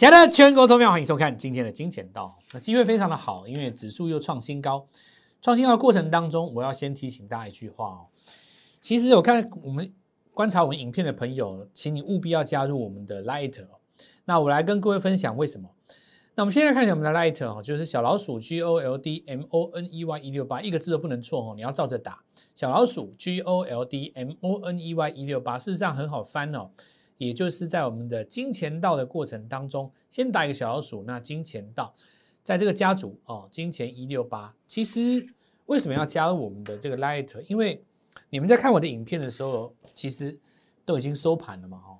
亲爱的全国投票，欢迎收看今天的金钱道。那机会非常的好，因为指数又创新高。创新高的过程当中，我要先提醒大家一句话哦。其实有看我们观察我们影片的朋友，请你务必要加入我们的 Light 哦。那我来跟各位分享为什么。那我们现在看一下我们的 Light 哦，就是小老鼠 G O L D M O N E Y 一六八，一个字都不能错哦，你要照着打。小老鼠 G O L D M O N E Y 一六八，事实上很好翻哦。也就是在我们的金钱道的过程当中，先打一个小老鼠，那金钱道在这个家族哦，金钱一六八。其实为什么要加入我们的这个 Light？因为你们在看我的影片的时候，其实都已经收盘了嘛，哈。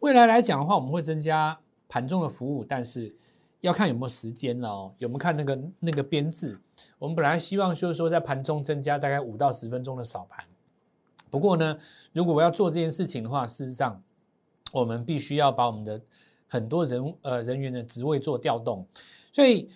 未来来讲的话，我们会增加盘中的服务，但是要看有没有时间了哦，有没有看那个那个编制。我们本来希望就是说在盘中增加大概五到十分钟的扫盘，不过呢，如果我要做这件事情的话，事实上。我们必须要把我们的很多人呃人员的职位做调动，所以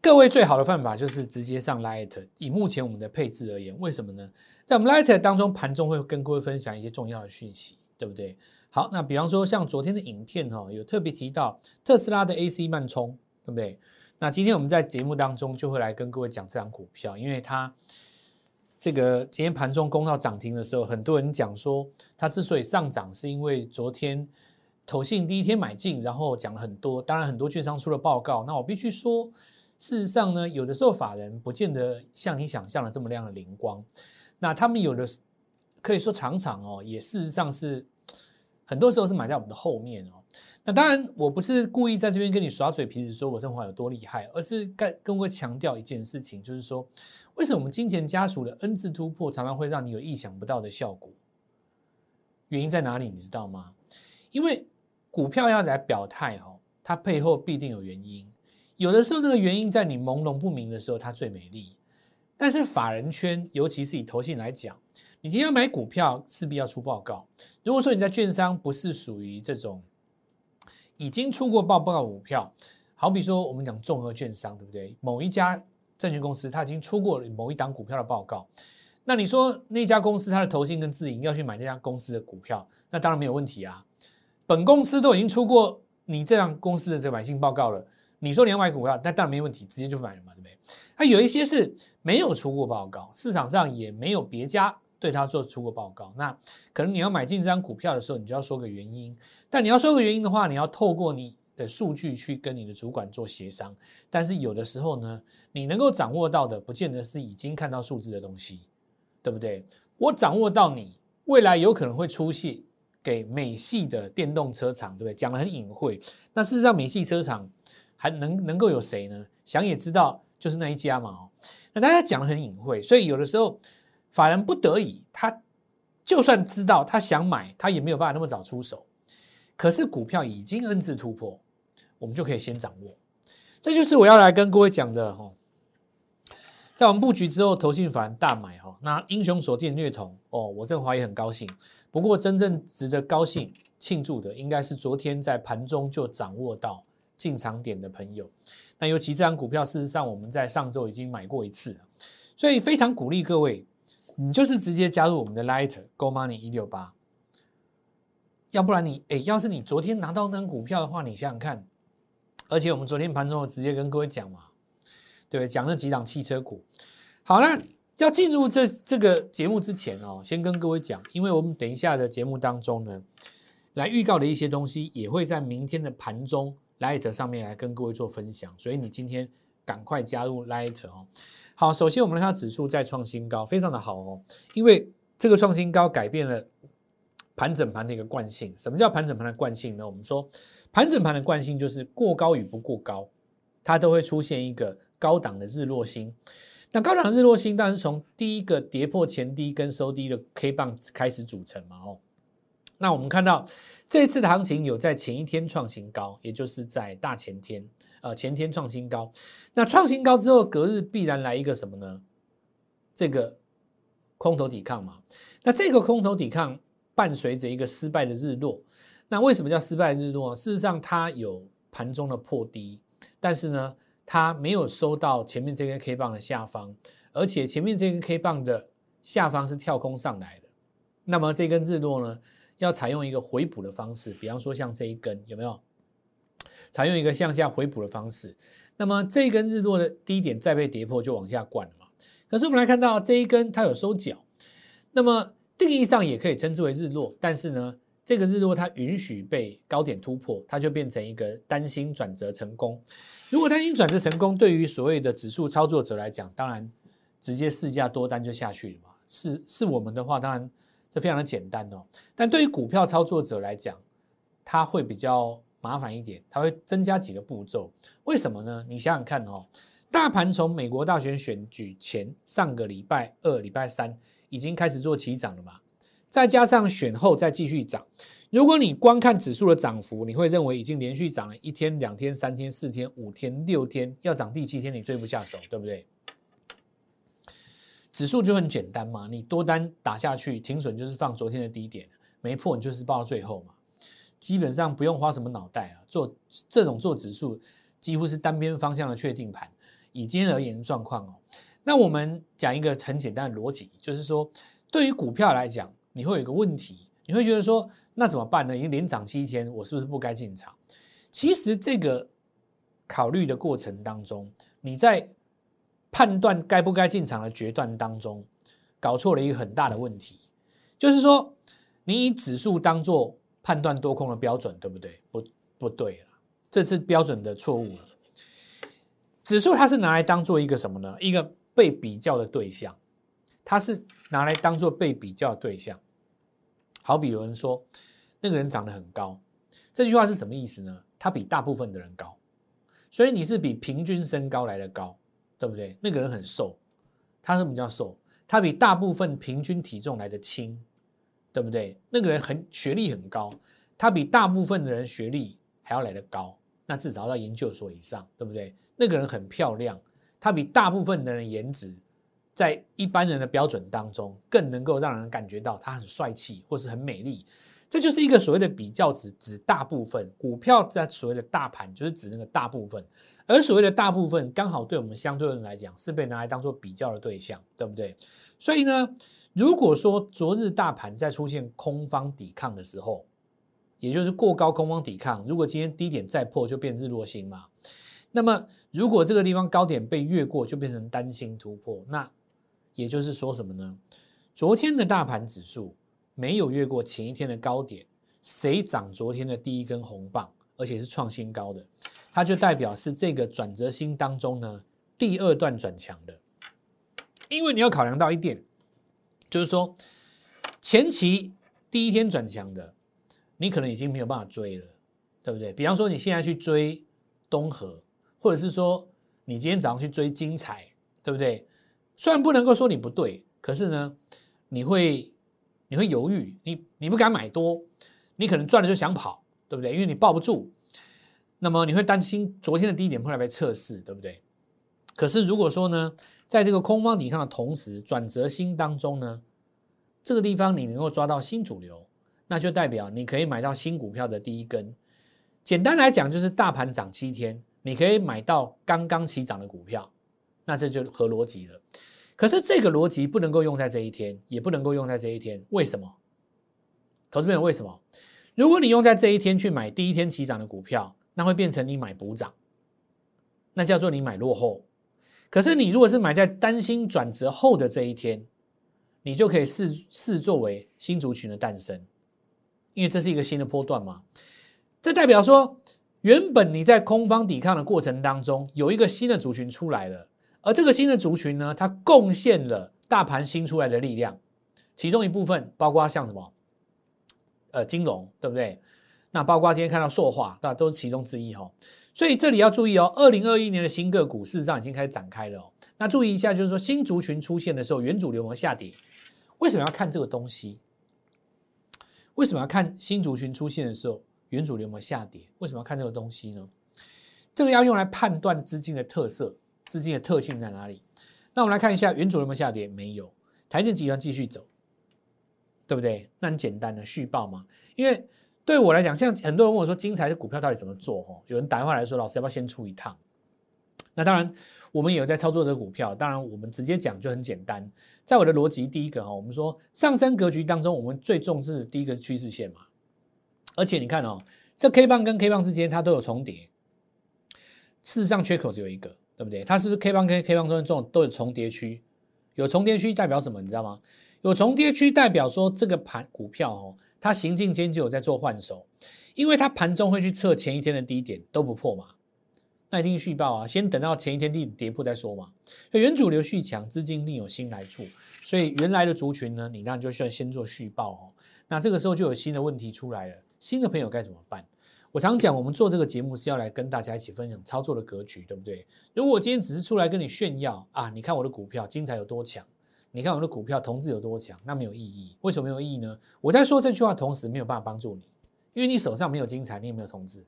各位最好的办法就是直接上 Light。以目前我们的配置而言，为什么呢？在我们 Light 当中，盘中会跟各位分享一些重要的讯息，对不对？好，那比方说像昨天的影片哈，有特别提到特斯拉的 AC 慢充，对不对？那今天我们在节目当中就会来跟各位讲这张股票，因为它。这个今天盘中攻到涨停的时候，很多人讲说，它之所以上涨，是因为昨天投信第一天买进，然后讲了很多。当然，很多券商出了报告。那我必须说，事实上呢，有的时候法人不见得像你想象的这么亮的灵光。那他们有的可以说常常哦，也事实上是很多时候是买在我们的后面哦。那当然，我不是故意在这边跟你耍嘴皮子，说我这话有多厉害，而是跟跟我强调一件事情，就是说，为什么我们金钱家属的 N 字突破常常会让你有意想不到的效果？原因在哪里？你知道吗？因为股票要来表态哈，它背后必定有原因。有的时候那个原因在你朦胧不明的时候，它最美丽。但是法人圈，尤其是以投信来讲，你今天要买股票，势必要出报告。如果说你在券商不是属于这种。已经出过报告股票，好比说我们讲综合券商，对不对？某一家证券公司，它已经出过某一档股票的报告，那你说那家公司它的投信跟自营要去买那家公司的股票，那当然没有问题啊。本公司都已经出过你这样公司的这个买进报告了，你说你要买股票，那当然没问题，直接就买了嘛，对不对？它有一些是没有出过报告，市场上也没有别家。对他做出过报告，那可能你要买进这张股票的时候，你就要说个原因。但你要说个原因的话，你要透过你的数据去跟你的主管做协商。但是有的时候呢，你能够掌握到的，不见得是已经看到数字的东西，对不对？我掌握到你未来有可能会出现给美系的电动车厂，对不对？讲的很隐晦。那事实上，美系车厂还能能够有谁呢？想也知道，就是那一家嘛。哦，那大家讲的很隐晦，所以有的时候。法人不得已，他就算知道他想买，他也没有办法那么早出手。可是股票已经 N 字突破，我们就可以先掌握。这就是我要来跟各位讲的哈。在我们布局之后，投信法人大买哈，那英雄所见略同哦。我郑华也很高兴。不过真正值得高兴庆祝的，应该是昨天在盘中就掌握到进场点的朋友。那尤其这张股票，事实上我们在上周已经买过一次，所以非常鼓励各位。你就是直接加入我们的 Lighter Go Money 一六八，要不然你哎，要是你昨天拿到那张股票的话，你想想看，而且我们昨天盘中直接跟各位讲嘛，对不对？讲了几档汽车股。好，那要进入这这个节目之前哦，先跟各位讲，因为我们等一下的节目当中呢，来预告的一些东西，也会在明天的盘中 Light 上面来跟各位做分享，所以你今天赶快加入 Light 哦。好，首先我们看指数再创新高，非常的好哦。因为这个创新高改变了盘整盘的一个惯性。什么叫盘整盘的惯性呢？我们说盘整盘的惯性就是过高与不过高，它都会出现一个高档的日落星。那高档日落星当然是从第一个跌破前低跟收低的 K 棒开始组成嘛。哦，那我们看到这次的行情有在前一天创新高，也就是在大前天。呃，前天创新高，那创新高之后，隔日必然来一个什么呢？这个空头抵抗嘛。那这个空头抵抗伴随着一个失败的日落。那为什么叫失败日落？事实上，它有盘中的破低，但是呢，它没有收到前面这根 K 棒的下方，而且前面这根 K 棒的下方是跳空上来的。那么这根日落呢，要采用一个回补的方式，比方说像这一根，有没有？采用一个向下回补的方式。那么这一根日落的低点再被跌破，就往下灌了嘛。可是我们来看到这一根它有收脚，那么定义上也可以称之为日落，但是呢，这个日落它允许被高点突破，它就变成一个单星转折成功。如果单星转折成功，对于所谓的指数操作者来讲，当然直接试价多单就下去了嘛。是是我们的话，当然这非常的简单哦。但对于股票操作者来讲，它会比较麻烦一点，它会增加几个步骤。为什么呢？你想想看哦，大盘从美国大选选举前上个礼拜二、礼拜三已经开始做起涨了嘛，再加上选后再继续涨。如果你光看指数的涨幅，你会认为已经连续涨了一天、两天、三天、四天、五天、六天，要涨第七天你追不下手，对不对？指数就很简单嘛，你多单打下去，停损就是放昨天的低点，没破你就是报到最后嘛，基本上不用花什么脑袋啊，做这种做指数几乎是单边方向的确定盘。以今天而言状况哦，那我们讲一个很简单的逻辑，就是说对于股票来讲，你会有一个问题，你会觉得说那怎么办呢？已经连涨七天，我是不是不该进场？其实这个考虑的过程当中，你在。判断该不该进场的决断当中，搞错了一个很大的问题，就是说你以指数当做判断多空的标准，对不对？不，不对了，这是标准的错误了。指数它是拿来当做一个什么呢？一个被比较的对象，它是拿来当做被比较的对象。好比有人说那个人长得很高，这句话是什么意思呢？他比大部分的人高，所以你是比平均身高来的高。对不对？那个人很瘦，他什么叫瘦？他比大部分平均体重来的轻，对不对？那个人很学历很高，他比大部分的人学历还要来得高，那至少要研究所以上，对不对？那个人很漂亮，他比大部分的人颜值在一般人的标准当中更能够让人感觉到他很帅气或是很美丽。这就是一个所谓的比较值，指大部分股票在所谓的大盘，就是指那个大部分，而所谓的大部分刚好对我们相对人来讲是被拿来当做比较的对象，对不对？所以呢，如果说昨日大盘在出现空方抵抗的时候，也就是过高空方抵抗，如果今天低点再破，就变日落星嘛。那么如果这个地方高点被越过，就变成单星突破，那也就是说什么呢？昨天的大盘指数。没有越过前一天的高点，谁涨昨天的第一根红棒，而且是创新高的，它就代表是这个转折星当中呢第二段转强的。因为你要考量到一点，就是说前期第一天转强的，你可能已经没有办法追了，对不对？比方说你现在去追东河，或者是说你今天早上去追精彩，对不对？虽然不能够说你不对，可是呢，你会。你会犹豫，你你不敢买多，你可能赚了就想跑，对不对？因为你抱不住，那么你会担心昨天的低点会来被测试，对不对？可是如果说呢，在这个空方抵抗的同时，转折星当中呢，这个地方你能够抓到新主流，那就代表你可以买到新股票的第一根。简单来讲，就是大盘涨七天，你可以买到刚刚起涨的股票，那这就合逻辑了。可是这个逻辑不能够用在这一天，也不能够用在这一天。为什么？投资朋友，为什么？如果你用在这一天去买第一天起涨的股票，那会变成你买补涨，那叫做你买落后。可是你如果是买在担心转折后的这一天，你就可以视视作为新族群的诞生，因为这是一个新的波段嘛。这代表说，原本你在空方抵抗的过程当中，有一个新的族群出来了。而这个新的族群呢，它贡献了大盘新出来的力量，其中一部分包括像什么，呃，金融，对不对？那包括今天看到塑化，那都是其中之一哈。所以这里要注意哦，二零二一年的新个股事实上已经开始展开了哦。那注意一下，就是说新族群出现的时候，原主流有下跌？为什么要看这个东西？为什么要看新族群出现的时候，原主流有没有下跌？为什么要看这个东西呢？这个要用来判断资金的特色。资金的特性在哪里？那我们来看一下，原主有没有下跌？没有，台电集团继续走，对不对？那很简单的续报嘛。因为对我来讲，像很多人问我说，精彩的股票到底怎么做？哦，有人打电话来说，老师要不要先出一趟？那当然，我们也有在操作这个股票。当然，我们直接讲就很简单。在我的逻辑，第一个哈，我们说上升格局当中，我们最重视第一个是趋势线嘛。而且你看哦，这 K 棒跟 K 棒之间它都有重叠，事实上缺口只有一个，对不对？它是不是 K 棒跟 K 棒中间这种都有重叠区？有重叠区代表什么？你知道吗？有重叠区代表说这个盘股票哦，它行进间就有在做换手，因为它盘中会去测前一天的低点都不破嘛，那一定续报啊，先等到前一天低跌破再说嘛。原主流续强，资金另有新来处，所以原来的族群呢，你当然就需要先做续报哦。那这个时候就有新的问题出来了，新的朋友该怎么办？我常讲，我们做这个节目是要来跟大家一起分享操作的格局，对不对？如果今天只是出来跟你炫耀啊，你看我的股票精彩有多强，你看我的股票同质有多强，那没有意义。为什么没有意义呢？我在说这句话同时没有办法帮助你，因为你手上没有精彩，你也没有同质，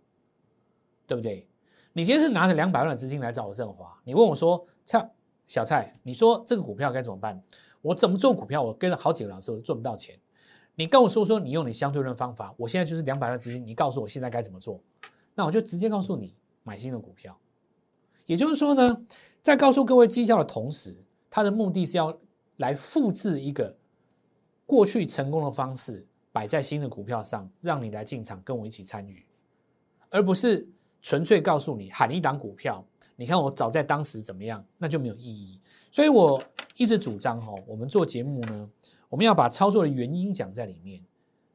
对不对？你今天是拿着两百万的资金来找我振华，你问我说蔡小蔡，你说这个股票该怎么办？我怎么做股票？我跟了好几个老师，我都赚不到钱。你跟我说说，你用你相对论方法，我现在就是两百万资金，你告诉我现在该怎么做，那我就直接告诉你买新的股票。也就是说呢，在告诉各位绩效的同时，它的目的是要来复制一个过去成功的方式，摆在新的股票上，让你来进场跟我一起参与，而不是纯粹告诉你喊一档股票，你看我早在当时怎么样，那就没有意义。所以我一直主张哈，我们做节目呢。我们要把操作的原因讲在里面，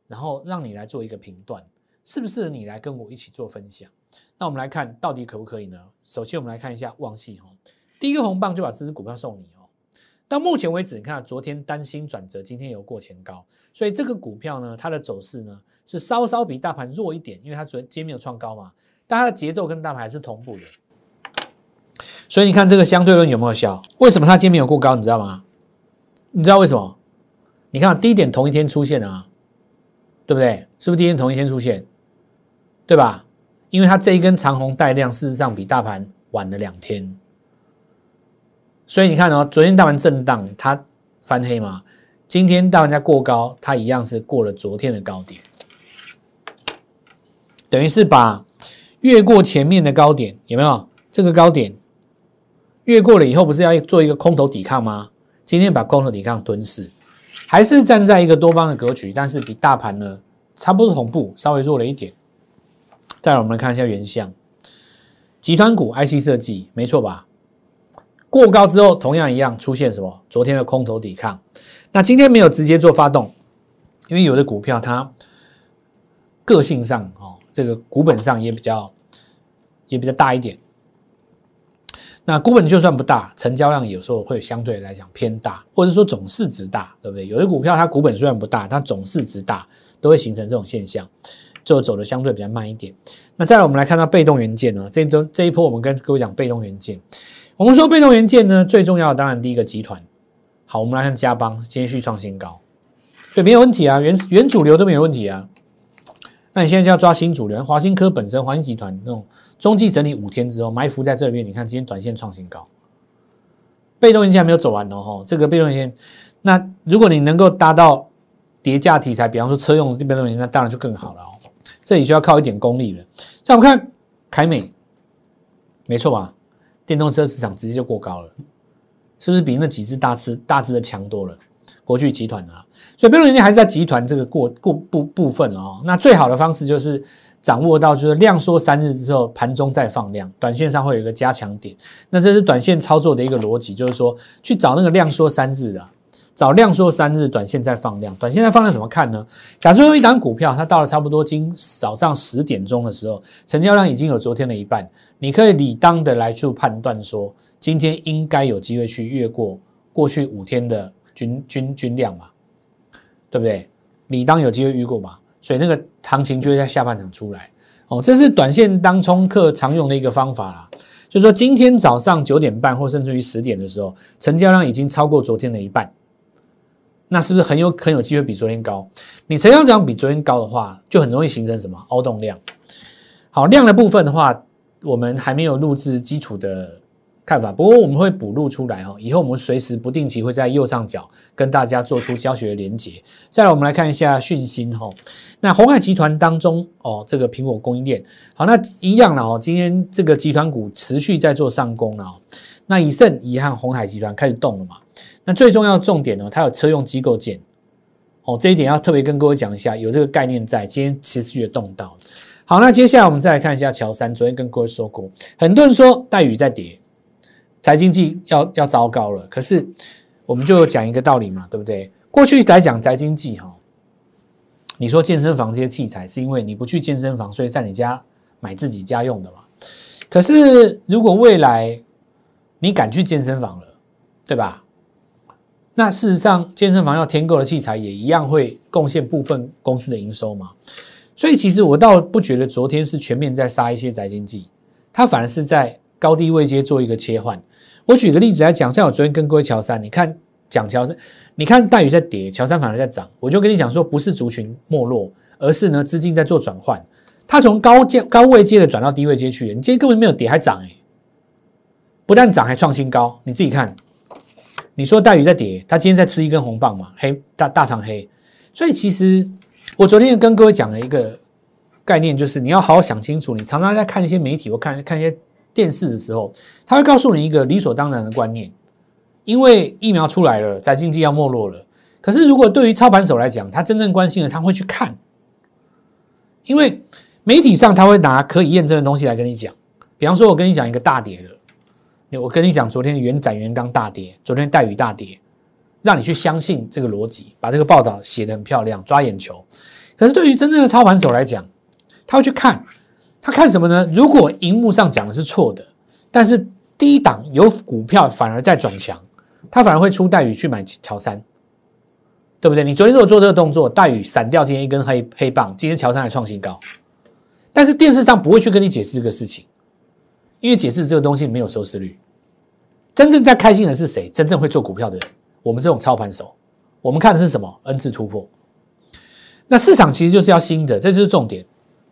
然后让你来做一个评断，是不是你来跟我一起做分享？那我们来看到底可不可以呢？首先，我们来看一下旺系哈，第一个红棒就把这支股票送你。到目前为止，你看昨天担心转折，今天有过前高，所以这个股票呢，它的走势呢是稍稍比大盘弱一点，因为它昨天没有创高嘛，但它的节奏跟大盘还是同步的。所以你看这个相对论有没有效？为什么它今天没有过高？你知道吗？你知道为什么？你看低点同一天出现啊，对不对？是不是低点同一天出现？对吧？因为它这一根长红带量，事实上比大盘晚了两天，所以你看哦，昨天大盘震荡，它翻黑嘛。今天大盘在过高，它一样是过了昨天的高点，等于是把越过前面的高点，有没有？这个高点越过了以后，不是要做一个空头抵抗吗？今天把空头抵抗吞噬。还是站在一个多方的格局，但是比大盘呢差不多同步，稍微弱了一点。再来，我们来看一下原像，集团股 IC 设计，没错吧？过高之后，同样一样出现什么？昨天的空头抵抗。那今天没有直接做发动，因为有的股票它个性上哦，这个股本上也比较也比较大一点。那股本就算不大，成交量有时候会相对来讲偏大，或者说总市值大，对不对？有的股票它股本虽然不大，它总市值大，都会形成这种现象，就走的相对比较慢一点。那再来，我们来看到被动元件呢，这都这一波我们跟各位讲被动元件，我们说被动元件呢，最重要的当然第一个集团。好，我们来看嘉邦，今天续创新高，所以没有问题啊，原原主流都没有问题啊。那你现在就要抓新主流，华新科本身，华新集团那种。中继整理五天之后埋伏在这里面，你看今天短线创新高，被动元件还没有走完哦，吼，这个被动元件，那如果你能够达到叠价题材，比方说车用的被动元件，那当然就更好了哦。这里就要靠一点功力了。像我们看凯美，没错吧？电动车市场直接就过高了，是不是比那几只大吃大只的强多了？国巨集团啊，所以被动元件还是在集团这个过过部部分哦。那最好的方式就是。掌握到就是量缩三日之后，盘中再放量，短线上会有一个加强点。那这是短线操作的一个逻辑，就是说去找那个量缩三日的，找量缩三日，短线再放量。短线再放量怎么看呢？假设用一档股票，它到了差不多今早上十点钟的时候，成交量已经有昨天的一半，你可以理当的来去判断说，今天应该有机会去越过过去五天的均均均量嘛，对不对？理当有机会越过嘛。所以那个行情就会在下半场出来哦，这是短线当冲客常用的一个方法啦。就是说今天早上九点半或甚至于十点的时候，成交量已经超过昨天的一半，那是不是很有很有机会比昨天高？你成交量比昨天高的话，就很容易形成什么凹动量？好，量的部分的话，我们还没有录制基础的。看法，不过我们会补录出来哈，以后我们随时不定期会在右上角跟大家做出教学的连结。再来，我们来看一下讯息哈，那红海集团当中哦，这个苹果供应链，好，那一样了哦，今天这个集团股持续在做上攻了哦，那以盛、以和红海集团开始动了嘛？那最重要的重点呢，它有车用机构件，哦，这一点要特别跟各位讲一下，有这个概念在，今天持续的动到。好，那接下来我们再来看一下乔三。昨天跟各位说过，很多人说待遇在跌，财经济要要糟糕了。可是我们就讲一个道理嘛，对不对？过去来讲宅经济哈，你说健身房这些器材是因为你不去健身房，所以在你家买自己家用的嘛。可是如果未来你敢去健身房了，对吧？那事实上健身房要添购的器材也一样会贡献部分公司的营收嘛。所以其实我倒不觉得昨天是全面在杀一些宅经济，它反而是在高低位阶做一个切换。我举个例子来讲，像我昨天跟各位乔山，你看讲乔山，你看大宇在跌，乔山反而在涨。我就跟你讲说，不是族群没落，而是呢资金在做转换，它从高阶高位阶的转到低位阶去。你今天根本没有跌，还涨哎，不但涨还创新高。你自己看，你说大鱼在跌，它今天在吃一根红棒嘛，黑大大长黑。所以其实。我昨天跟各位讲了一个概念，就是你要好好想清楚。你常常在看一些媒体或看看一些电视的时候，他会告诉你一个理所当然的观念，因为疫苗出来了，在经济要没落了。可是如果对于操盘手来讲，他真正关心的，他会去看，因为媒体上他会拿可以验证的东西来跟你讲。比方说，我跟你讲一个大跌的，我跟你讲昨天元展元刚大跌，昨天带雨大跌。让你去相信这个逻辑，把这个报道写得很漂亮，抓眼球。可是对于真正的操盘手来讲，他会去看，他看什么呢？如果荧幕上讲的是错的，但是低档有股票反而在转强，他反而会出待遇去买乔三，对不对？你昨天如果做这个动作，待遇闪掉今天一根黑黑棒，今天乔三还创新高，但是电视上不会去跟你解释这个事情，因为解释这个东西没有收视率。真正在开心的是谁？真正会做股票的人。我们这种操盘手，我们看的是什么？N 次突破。那市场其实就是要新的，这就是重点。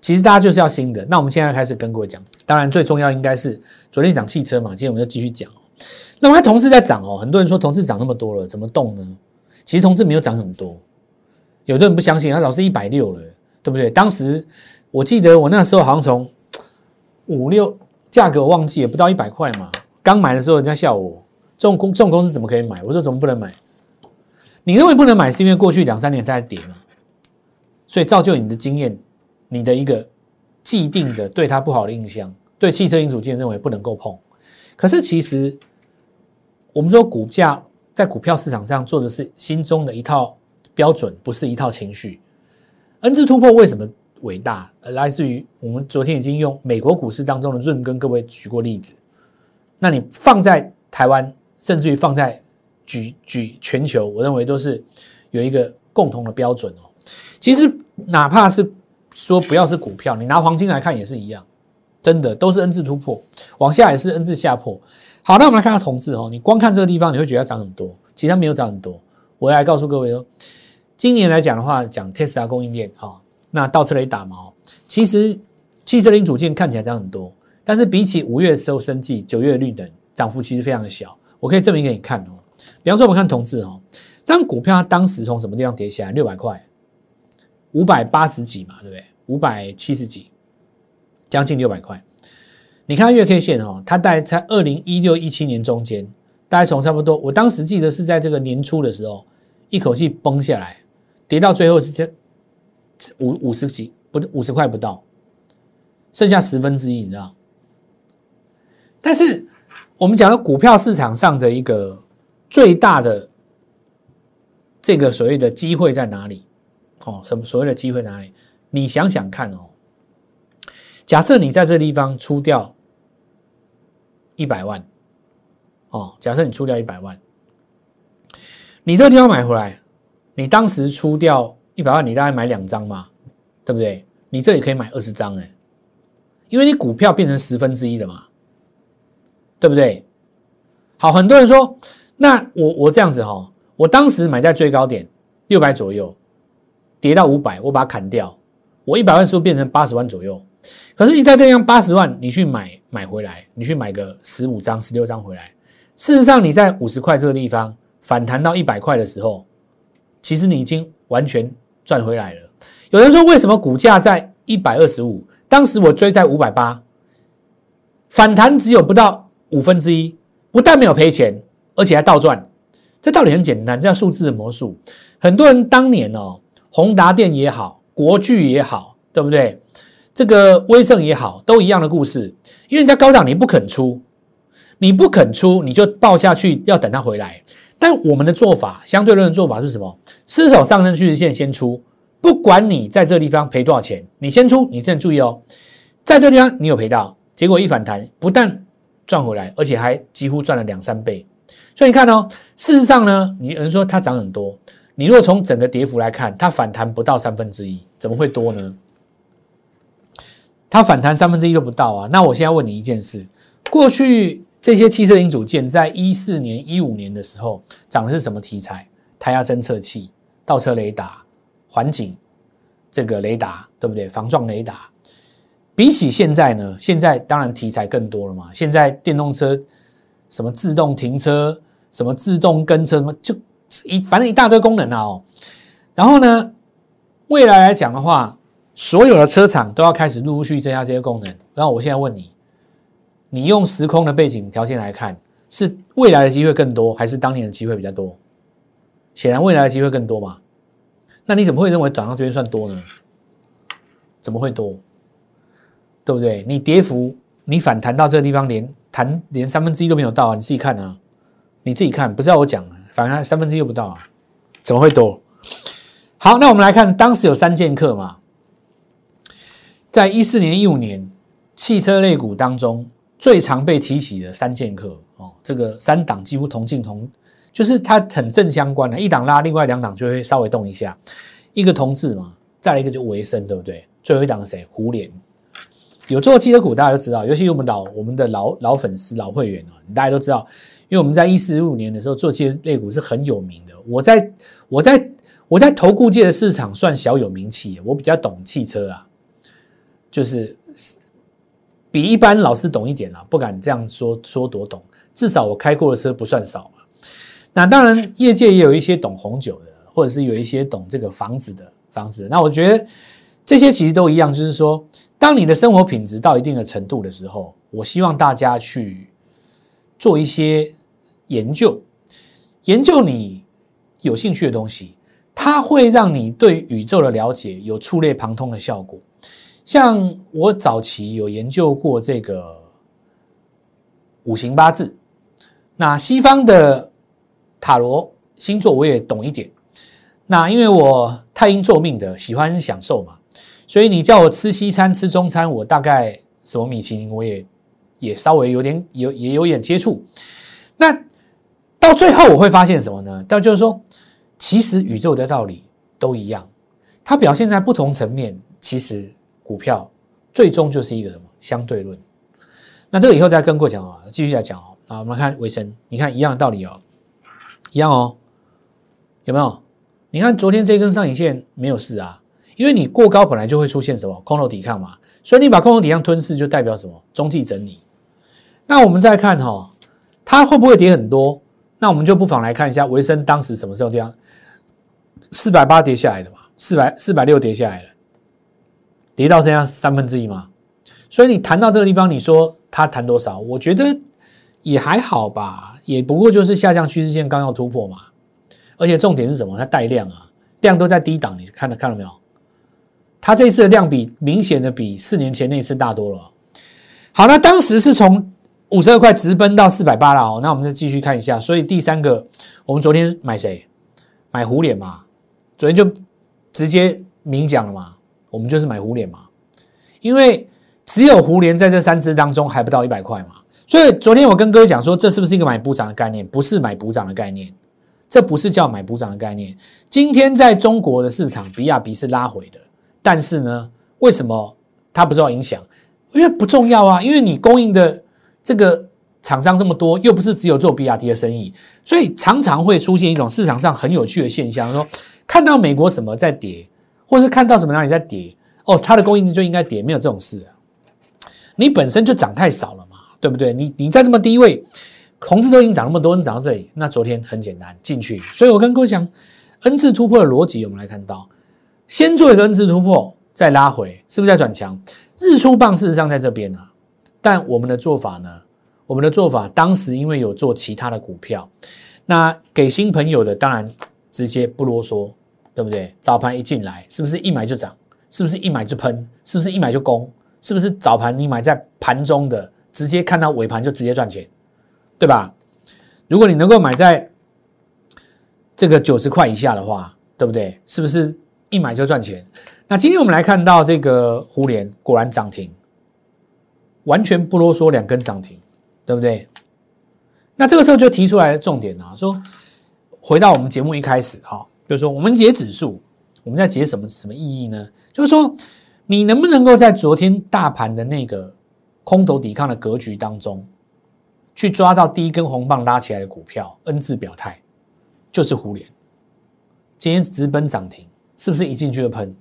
其实大家就是要新的。那我们现在开始跟各位讲，当然最重要应该是昨天讲汽车嘛，今天我们就继续讲。那么它同时在涨哦，很多人说同事涨那么多了，怎么动呢？其实同事没有涨很多。有的人不相信，他老是一百六了，对不对？当时我记得我那时候好像从五六价格我忘记，也不到一百块嘛。刚买的时候人家笑我。这种公这种公司怎么可以买？我说怎么不能买？你认为不能买，是因为过去两三年它在跌嘛？所以造就你的经验，你的一个既定的对它不好的印象，对汽车零组件认为不能够碰。可是其实我们说股价在股票市场上做的是心中的一套标准，不是一套情绪。N 字突破为什么伟大？来自于我们昨天已经用美国股市当中的润跟各位举过例子。那你放在台湾？甚至于放在举举全球，我认为都是有一个共同的标准哦。其实哪怕是说不要是股票，你拿黄金来看也是一样，真的都是 N 字突破，往下也是 N 字下破。好，那我们来看看同志哦，你光看这个地方，你会觉得涨很多，其实它没有涨很多。我来告诉各位哦，今年来讲的话，讲 Tesla 供应链哈，那倒车雷打毛，其实汽车零组件看起来涨很多，但是比起五月时候升绩，九月绿灯涨幅其实非常的小。我可以证明给你看哦，比方说我们看同志哦，这张股票它当时从什么地方跌下来？六百块，五百八十几嘛，对不对？五百七十几，将近六百块。你看月 K 线哦，它大概在二零一六一七年中间，大概从差不多，我当时记得是在这个年初的时候，一口气崩下来，跌到最后是这五五十几，不五十块不到，剩下十分之一，你知道？但是。我们讲的股票市场上的一个最大的这个所谓的机会在哪里？哦，什么所谓的机会哪里？你想想看哦。假设你在这地方出掉一百万，哦，假设你出掉一百万，你这个地方买回来，你当时出掉一百万，你大概买两张嘛，对不对？你这里可以买二十张哎，因为你股票变成十分之一的嘛。对不对？好，很多人说，那我我这样子哈，我当时买在最高点六百左右，跌到五百，我把它砍掉，我一百万是不是变成八十万左右？可是你在这样八十万，你去买买回来，你去买个十五张、十六张回来，事实上你在五十块这个地方反弹到一百块的时候，其实你已经完全赚回来了。有人说，为什么股价在一百二十五，当时我追在五百八，反弹只有不到。五分之一不但没有赔钱，而且还倒赚，这道理很简单，叫数字的魔术。很多人当年哦，宏达电也好，国巨也好，对不对？这个威盛也好，都一样的故事。因为人家高档你不肯出，你不肯出，你就报下去，要等它回来。但我们的做法，相对论的做法是什么？失守上升趋势线先出，不管你在这个地方赔多少钱，你先出。你先注意哦，在这地方你有赔到，结果一反弹，不但赚回来，而且还几乎赚了两三倍。所以你看哦，事实上呢，你有人说它涨很多，你如果从整个跌幅来看，它反弹不到三分之一，怎么会多呢？它反弹三分之一都不到啊！那我现在问你一件事：过去这些汽车零组件在一四年、一五年的时候涨的是什么题材？胎压侦测器、倒车雷达、环境这个雷达，对不对？防撞雷达。比起现在呢？现在当然题材更多了嘛。现在电动车什么自动停车、什么自动跟车，就一反正一大堆功能啊！哦，然后呢，未来来讲的话。所有的车厂都要开始陆陆续续增加这些功能。然后我现在问你，你用时空的背景条件来看，是未来的机会更多，还是当年的机会比较多？显然未来的机会更多嘛。那你怎么会认为转到这边算多呢？怎么会多？对不对？你跌幅，你反弹到这个地方，连弹连三分之一都没有到啊！你自己看啊，你自己看，不是要我讲，反弹三分之一又不到啊，怎么会多？好，那我们来看，当时有三剑客嘛。在一四年、一五年，汽车类股当中最常被提起的三剑客哦，这个三档几乎同进同，就是它很正相关的，一档拉，另外两档就会稍微动一下，一个同质嘛，再来一个就维生，对不对？最后一档是谁？胡联。有做汽车股，大家都知道，尤其我们老我们的老老粉丝、老会员啊，大家都知道，因为我们在一四、一五年的时候做汽车类股是很有名的。我在我在我在投顾界的市场算小有名气，我比较懂汽车啊。就是比一般老师懂一点啦，不敢这样说说多懂，至少我开过的车不算少嘛。那当然，业界也有一些懂红酒的，或者是有一些懂这个房子的房子。那我觉得这些其实都一样，就是说，当你的生活品质到一定的程度的时候，我希望大家去做一些研究，研究你有兴趣的东西，它会让你对宇宙的了解有触类旁通的效果。像我早期有研究过这个五行八字，那西方的塔罗星座我也懂一点。那因为我太阴做命的，喜欢享受嘛，所以你叫我吃西餐、吃中餐，我大概什么米其林我也也稍微有点有也有点接触。那到最后我会发现什么呢？到就是说，其实宇宙的道理都一样，它表现在不同层面，其实。股票最终就是一个什么相对论？那这个以后再跟过讲啊，继续来讲哦。啊，我们看维生，你看一样的道理哦，一样哦，有没有？你看昨天这根上影线没有事啊，因为你过高本来就会出现什么空头抵抗嘛，所以你把空头抵抗吞噬就代表什么中继整理。那我们再看哈，它会不会跌很多？那我们就不妨来看一下维生当时什么时候这样，四百八跌下来的嘛，四百四百六跌下来了。跌到剩下三分之一嘛，所以你谈到这个地方，你说它谈多少？我觉得也还好吧，也不过就是下降趋势线刚要突破嘛。而且重点是什么？它带量啊，量都在低档，你看到看到没有？它这次的量比明显的比四年前那次大多了。好，那当时是从五十二块直奔到四百八了哦。那我们再继续看一下，所以第三个，我们昨天买谁？买虎脸嘛？昨天就直接明讲了嘛。我们就是买胡联嘛，因为只有胡联在这三只当中还不到一百块嘛，所以昨天我跟各位讲说，这是不是一个买补涨的概念？不是买补涨的概念，这不是叫买补涨的概念。今天在中国的市场，比亚迪是拉回的，但是呢，为什么它不受影响？因为不重要啊，因为你供应的这个厂商这么多，又不是只有做比亚迪的生意，所以常常会出现一种市场上很有趣的现象，说看到美国什么在跌。或是看到什么哪里在跌哦，它的供应就应该跌，没有这种事。你本身就涨太少了嘛，对不对？你你在这么低位，红字都已经涨那么多，你涨到这里，那昨天很简单进去。所以我跟各位讲，N 字突破的逻辑，我们来看到，先做一个 N 字突破，再拉回，是不是在转强？日出棒事实上在这边啊，但我们的做法呢？我们的做法当时因为有做其他的股票，那给新朋友的当然直接不啰嗦。对不对？早盘一进来，是不是一买就涨？是不是一买就喷？是不是一买就攻？是不是早盘你买在盘中的，直接看到尾盘就直接赚钱，对吧？如果你能够买在这个九十块以下的话，对不对？是不是一买就赚钱？那今天我们来看到这个互联果然涨停，完全不啰嗦，两根涨停，对不对？那这个时候就提出来重点啊，说回到我们节目一开始哈，就是说我们解指数，我们在解什么什么意义呢？就是说你能不能够在昨天大盘的那个空头抵抗的格局当中，去抓到第一根红棒拉起来的股票，N 字表态，就是互联，今天直奔涨停，是不是一进去就喷？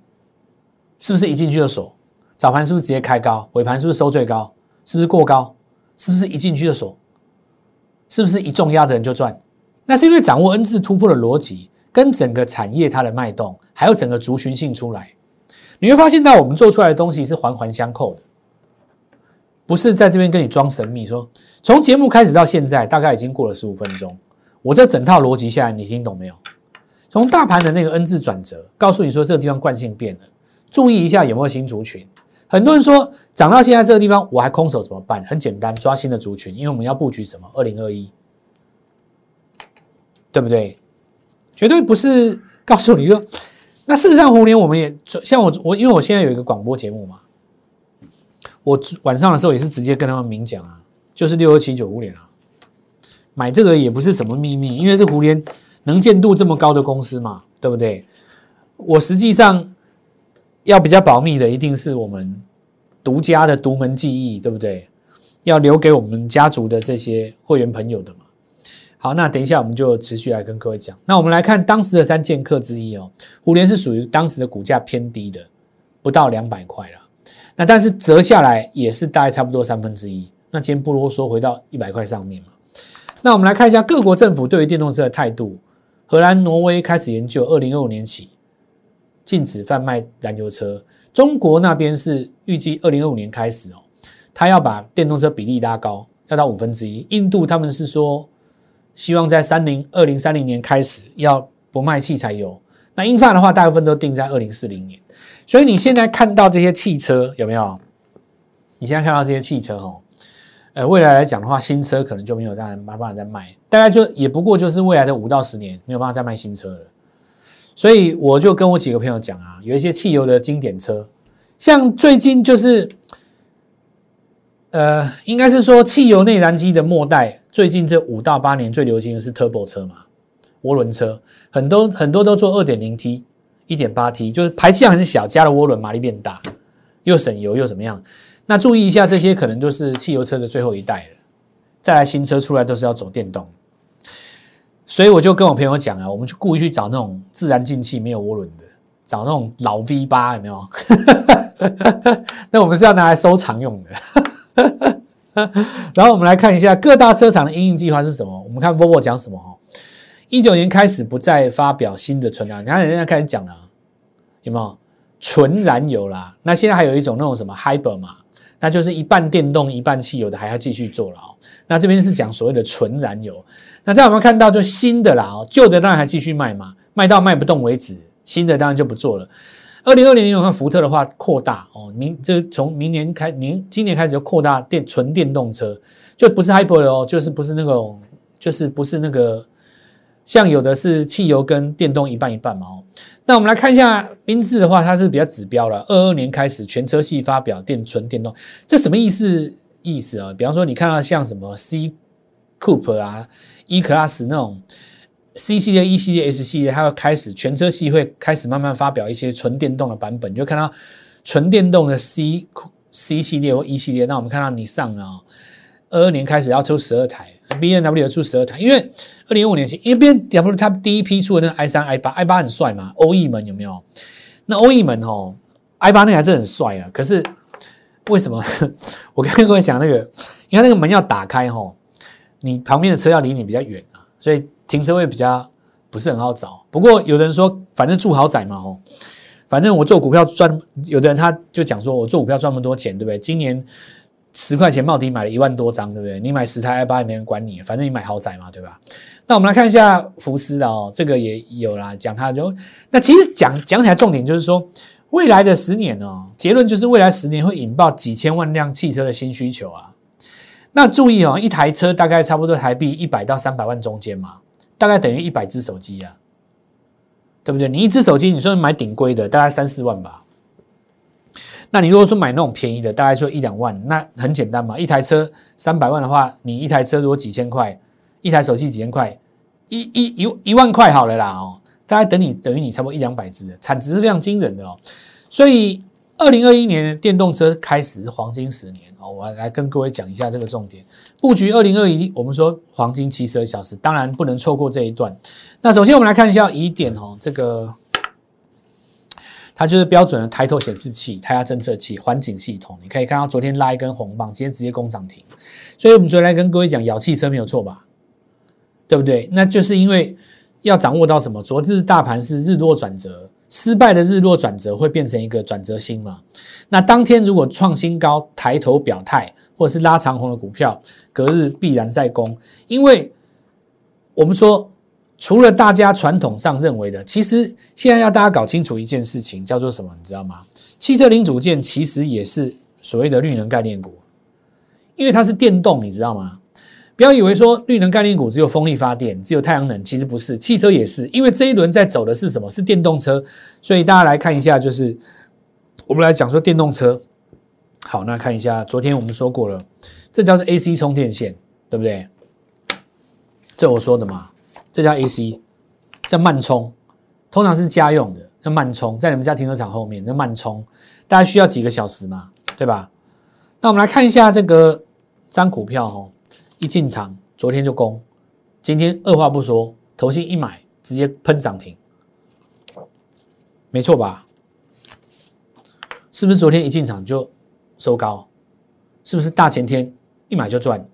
是不是一进去就锁？早盘是不是直接开高？尾盘是不是收最高？是不是过高？是不是一进去就锁？是不是一重压的人就赚？那是因为掌握 N 字突破的逻辑，跟整个产业它的脉动，还有整个族群性出来，你会发现到我们做出来的东西是环环相扣的，不是在这边跟你装神秘。说从节目开始到现在，大概已经过了十五分钟，我这整套逻辑下来，你听懂没有？从大盘的那个 N 字转折，告诉你说这个地方惯性变了。注意一下有没有新族群。很多人说涨到现在这个地方，我还空手怎么办？很简单，抓新的族群，因为我们要布局什么？二零二一，对不对？绝对不是告诉你说，那事实上，红莲我们也像我我，因为我现在有一个广播节目嘛，我晚上的时候也是直接跟他们明讲啊，就是六二七九五连啊，买这个也不是什么秘密，因为是胡联能见度这么高的公司嘛，对不对？我实际上。要比较保密的，一定是我们独家的独门技艺，对不对？要留给我们家族的这些会员朋友的。好，那等一下我们就持续来跟各位讲。那我们来看当时的三剑客之一哦，虎联是属于当时的股价偏低的，不到两百块了。那但是折下来也是大概差不多三分之一。那今天不啰嗦，回到一百块上面嘛。那我们来看一下各国政府对于电动车的态度。荷兰、挪威开始研究，二零二五年起。禁止贩卖燃油车，中国那边是预计二零二五年开始哦，他要把电动车比例拉高，要到五分之一。印度他们是说，希望在三零二零三零年开始要不卖汽柴油。那英法的话，大部分都定在二零四零年。所以你现在看到这些汽车有没有？你现在看到这些汽车哦，呃，未来来讲的话，新车可能就没有再没办法再卖，大概就也不过就是未来的五到十年没有办法再卖新车了。所以我就跟我几个朋友讲啊，有一些汽油的经典车，像最近就是，呃，应该是说汽油内燃机的末代，最近这五到八年最流行的是 Turbo 车嘛，涡轮车，很多很多都做二点零 T、一点八 T，就是排气量很小，加了涡轮马力变大，又省油又怎么样？那注意一下，这些可能就是汽油车的最后一代了，再来新车出来都是要走电动。所以我就跟我朋友讲啊，我们就故意去找那种自然进气没有涡轮的，找那种老 V 八有没有？那我们是要拿来收藏用的。然后我们来看一下各大车厂的营运计划是什么。我们看 Volvo 讲什么哈？一九年开始不再发表新的纯燃，你看人家开始讲了，有没有纯燃油啦？那现在还有一种那种什么 Hybrid 嘛，那就是一半电动一半汽油的，还要继续做了哦。那这边是讲所谓的纯燃油。那在我们看到就新的啦哦，旧的当然还继续卖嘛，卖到卖不动为止，新的当然就不做了。二零二零年我看福特的话扩大哦，明这从明年开明今年开始就扩大电纯电动车，就不是 Hybrid 哦，就是不是那种就是不是那个像有的是汽油跟电动一半一半嘛哦。那我们来看一下宾士的话，它是比较指标了，二二年开始全车系发表电纯电动，这什么意思意思啊？比方说你看到像什么 C Coupe 啊。E Class 那种 C 系列、E 系列、S 系列，它要开始全车系会开始慢慢发表一些纯电动的版本，你就看到纯电动的 C C 系列或 E 系列。那我们看到你上啊，二二年开始要出十二台，B N W 出十二台，因为二零一五年前，因为 B N W 它第一批出的那个 I 三、I 八，I 八很帅嘛，欧翼门有没有？那欧翼门哦，I 八那台真的很帅啊。可是为什么？我跟各位讲那个，因为那个门要打开哈。你旁边的车要离你比较远啊，所以停车位比较不是很好找。不过有的人说，反正住豪宅嘛，吼，反正我做股票赚，有的人他就讲说，我做股票赚那么多钱，对不对？今年十块钱冒底买了一万多张，对不对？你买十台 i 八也没人管你，反正你买豪宅嘛，对吧？那我们来看一下福斯的哦，这个也有啦，讲它就那其实讲讲起来重点就是说，未来的十年哦，结论就是未来十年会引爆几千万辆汽车的新需求啊。那注意哦，一台车大概差不多台币一百到三百万中间嘛，大概等于一百只手机啊，对不对？你一只手机，你说买顶规的，大概三四万吧。那你如果说买那种便宜的，大概就一两万，那很简单嘛。一台车三百万的话，你一台车如果几千块，一台手机几千块，一一一一万块好了啦哦。大概等你等于你差不多一两百只，产值是非常惊人的哦。所以二零二一年电动车开始是黄金十年哦，我来跟各位讲一下这个重点布局。二零二一，我们说黄金七十二小时，当然不能错过这一段。那首先我们来看一下疑点哦，这个它就是标准的抬头显示器、胎压侦测器、环境系统。你可以看到昨天拉一根红棒，今天直接攻涨停。所以我们昨天来跟各位讲，咬汽车没有错吧？对不对？那就是因为。要掌握到什么？昨日大盘是日落转折，失败的日落转折会变成一个转折星嘛？那当天如果创新高，抬头表态，或者是拉长红的股票，隔日必然在攻。因为我们说，除了大家传统上认为的，其实现在要大家搞清楚一件事情，叫做什么？你知道吗？汽车零组件其实也是所谓的绿能概念股，因为它是电动，你知道吗？不要以为说绿能概念股只有风力发电，只有太阳能，其实不是，汽车也是。因为这一轮在走的是什么？是电动车。所以大家来看一下，就是我们来讲说电动车。好，那看一下，昨天我们说过了，这叫做 AC 充电线，对不对？这我说的嘛，这叫 AC，叫慢充，通常是家用的，叫慢充，在你们家停车场后面，那慢充，大概需要几个小时嘛，对吧？那我们来看一下这个张股票哦。一进场，昨天就攻，今天二话不说，头信一买，直接喷涨停，没错吧？是不是昨天一进场就收高？是不是大前天一买就赚？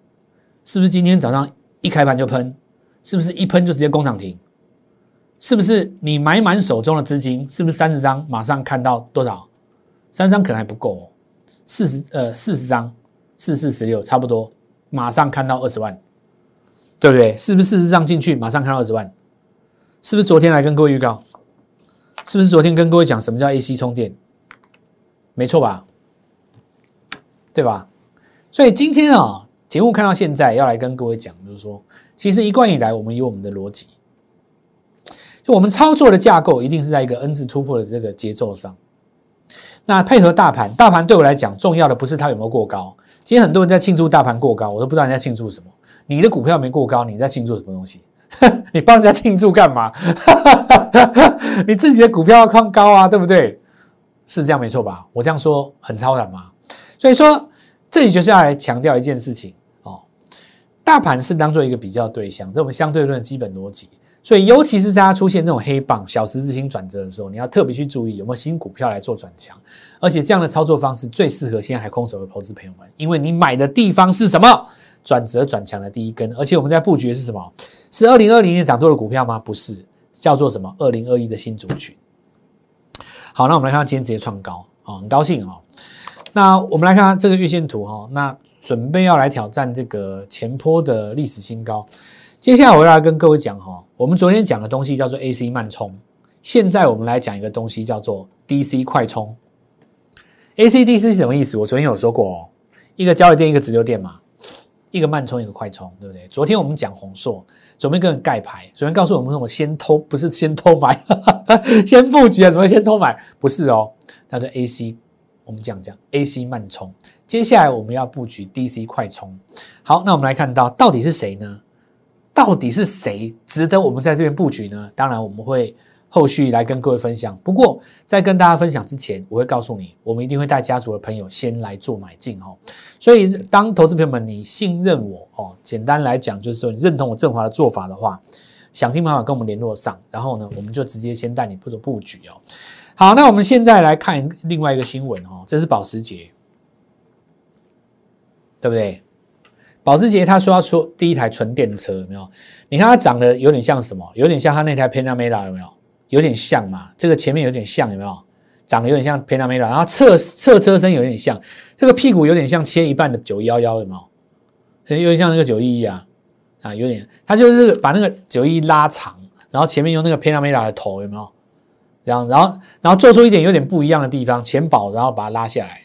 是不是今天早上一开盘就喷？是不是一喷就直接攻涨停？是不是你买满手中的资金？是不是三十张马上看到多少？三张可能还不够哦，四十呃四十张，四四十六差不多。马上看到二十万，对不对？是不是事实上进去马上看到二十万？是不是昨天来跟各位预告？是不是昨天跟各位讲什么叫 AC 充电？没错吧？对吧？所以今天啊，节目看到现在要来跟各位讲，就是说，其实一贯以来我们有我们的逻辑，就我们操作的架构一定是在一个 N 字突破的这个节奏上。那配合大盘，大盘对我来讲重要的不是它有没有过高。今天很多人在庆祝大盘过高，我都不知道人家庆祝什么。你的股票没过高，你在庆祝什么东西？你帮人家庆祝干嘛？你自己的股票要看高啊，对不对？是这样没错吧？我这样说很超然吗？所以说，这里就是要来强调一件事情哦，大盘是当做一个比较对象，这我们相对论的基本逻辑。所以，尤其是在它出现那种黑棒、小十字星转折的时候，你要特别去注意有没有新股票来做转强。而且，这样的操作方式最适合现在还空手的投资朋友们，因为你买的地方是什么？转折转强的第一根。而且，我们在布局的是什么？是二零二零年涨多的股票吗？不是，叫做什么？二零二一的新族群。好，那我们来看今天直接创高，哦，很高兴哦。那我们来看看这个月线图哈，那准备要来挑战这个前坡的历史新高。接下来我要跟各位讲哈，我们昨天讲的东西叫做 AC 慢充，现在我们来讲一个东西叫做 DC 快充。AC DC 是什么意思？我昨天有说过哦，一个交流电，一个直流电嘛，一个慢充，一个快充，对不对？昨天我们讲红硕，准备跟人盖牌，昨天告诉我们说我先偷，不是先偷买，先布局啊？怎么先偷买？不是哦，叫做 AC，我们讲讲 AC 慢充。接下来我们要布局 DC 快充。好，那我们来看到到底是谁呢？到底是谁值得我们在这边布局呢？当然，我们会后续来跟各位分享。不过，在跟大家分享之前，我会告诉你，我们一定会带家族的朋友先来做买进哦。所以，当投资朋友们你信任我哦，简单来讲就是说你认同我振华的做法的话，想听办法跟我们联络上，然后呢，我们就直接先带你做布局哦。好，那我们现在来看另外一个新闻哦，这是保时捷，对不对？保时捷他说要出第一台纯电车，有没有？你看它长得有点像什么？有点像它那台 Panamera，有没有？有点像嘛？这个前面有点像，有没有？长得有点像 Panamera，然后侧侧车身有点像，这个屁股有点像切一半的九幺幺，有没有？有点像那个九一一啊，啊，有点，它就是把那个九一拉长，然后前面用那个 Panamera 的头，有没有？这样，然后然后做出一点有点不一样的地方，前保然后把它拉下来，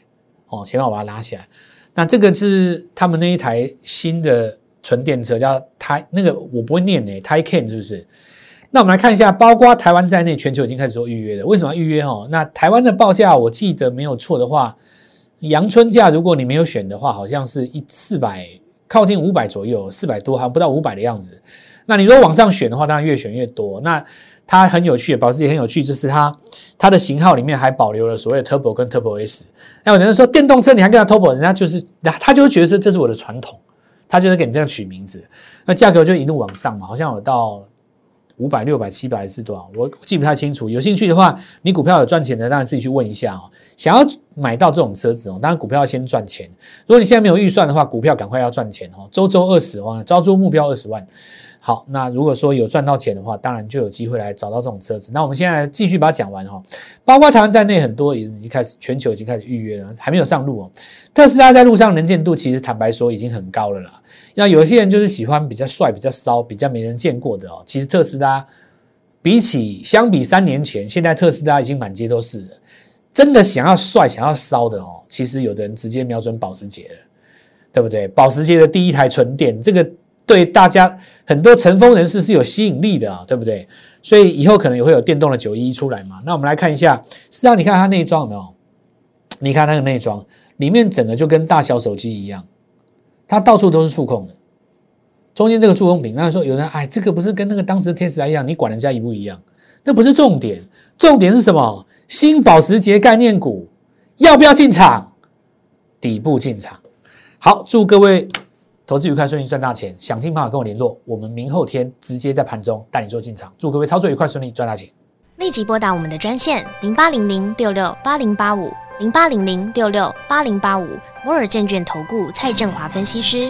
哦，前保把它拉下来。那这个是他们那一台新的纯电车，叫台那个我不会念呢，Taycan 是不是？那我们来看一下，包括台湾在内，全球已经开始做预约了。为什么要预约？哈，那台湾的报价，我记得没有错的话，阳春价如果你没有选的话，好像是一四百，靠近五百左右，四百多，还不到五百的样子。那你如果往上选的话，当然越选越多。那它很有趣，保时捷很有趣，就是它它的型号里面还保留了所谓的 Turbo 跟 Turbo S。那有人说电动车你还跟它 Turbo，人家就是他就会觉得这是我的传统，他就是给你这样取名字，那价格就一路往上嘛，好像有到。五百、六百、七百是多少？我记不太清楚。有兴趣的话，你股票有赚钱的，当然自己去问一下哦。想要买到这种车子哦，当然股票要先赚钱。如果你现在没有预算的话，股票赶快要赚钱哦。周周二十万，招租目标二十万。好，那如果说有赚到钱的话，当然就有机会来找到这种车子。那我们现在继续把它讲完哈。包括台湾在内，很多已经开始，全球已经开始预约了，还没有上路哦。特斯拉在路上能见度其实坦白说已经很高了啦。那有些人就是喜欢比较帅、比较骚、比较没人见过的哦。其实特斯拉比起相比三年前，现在特斯拉已经满街都是了。真的想要帅、想要骚的哦，其实有的人直接瞄准保时捷了，对不对？保时捷的第一台纯电，这个。对大家很多成风人士是有吸引力的啊，对不对？所以以后可能也会有电动的九一一出来嘛。那我们来看一下，实际上你看它内装有没有？你看它的内装里面整个就跟大小手机一样，它到处都是触控的。中间这个触控屏，那说有人哎，这个不是跟那个当时的天使一样？你管人家一不一样？那不是重点，重点是什么？新保时捷概念股要不要进场？底部进场。好，祝各位。投资愉快，顺利赚大钱。想听朋友跟我联络，我们明后天直接在盘中带你做进场。祝各位操作愉快，顺利赚大钱。立即拨打我们的专线零八零零六六八零八五零八零零六六八零八五摩尔证券投顾蔡振华分析师。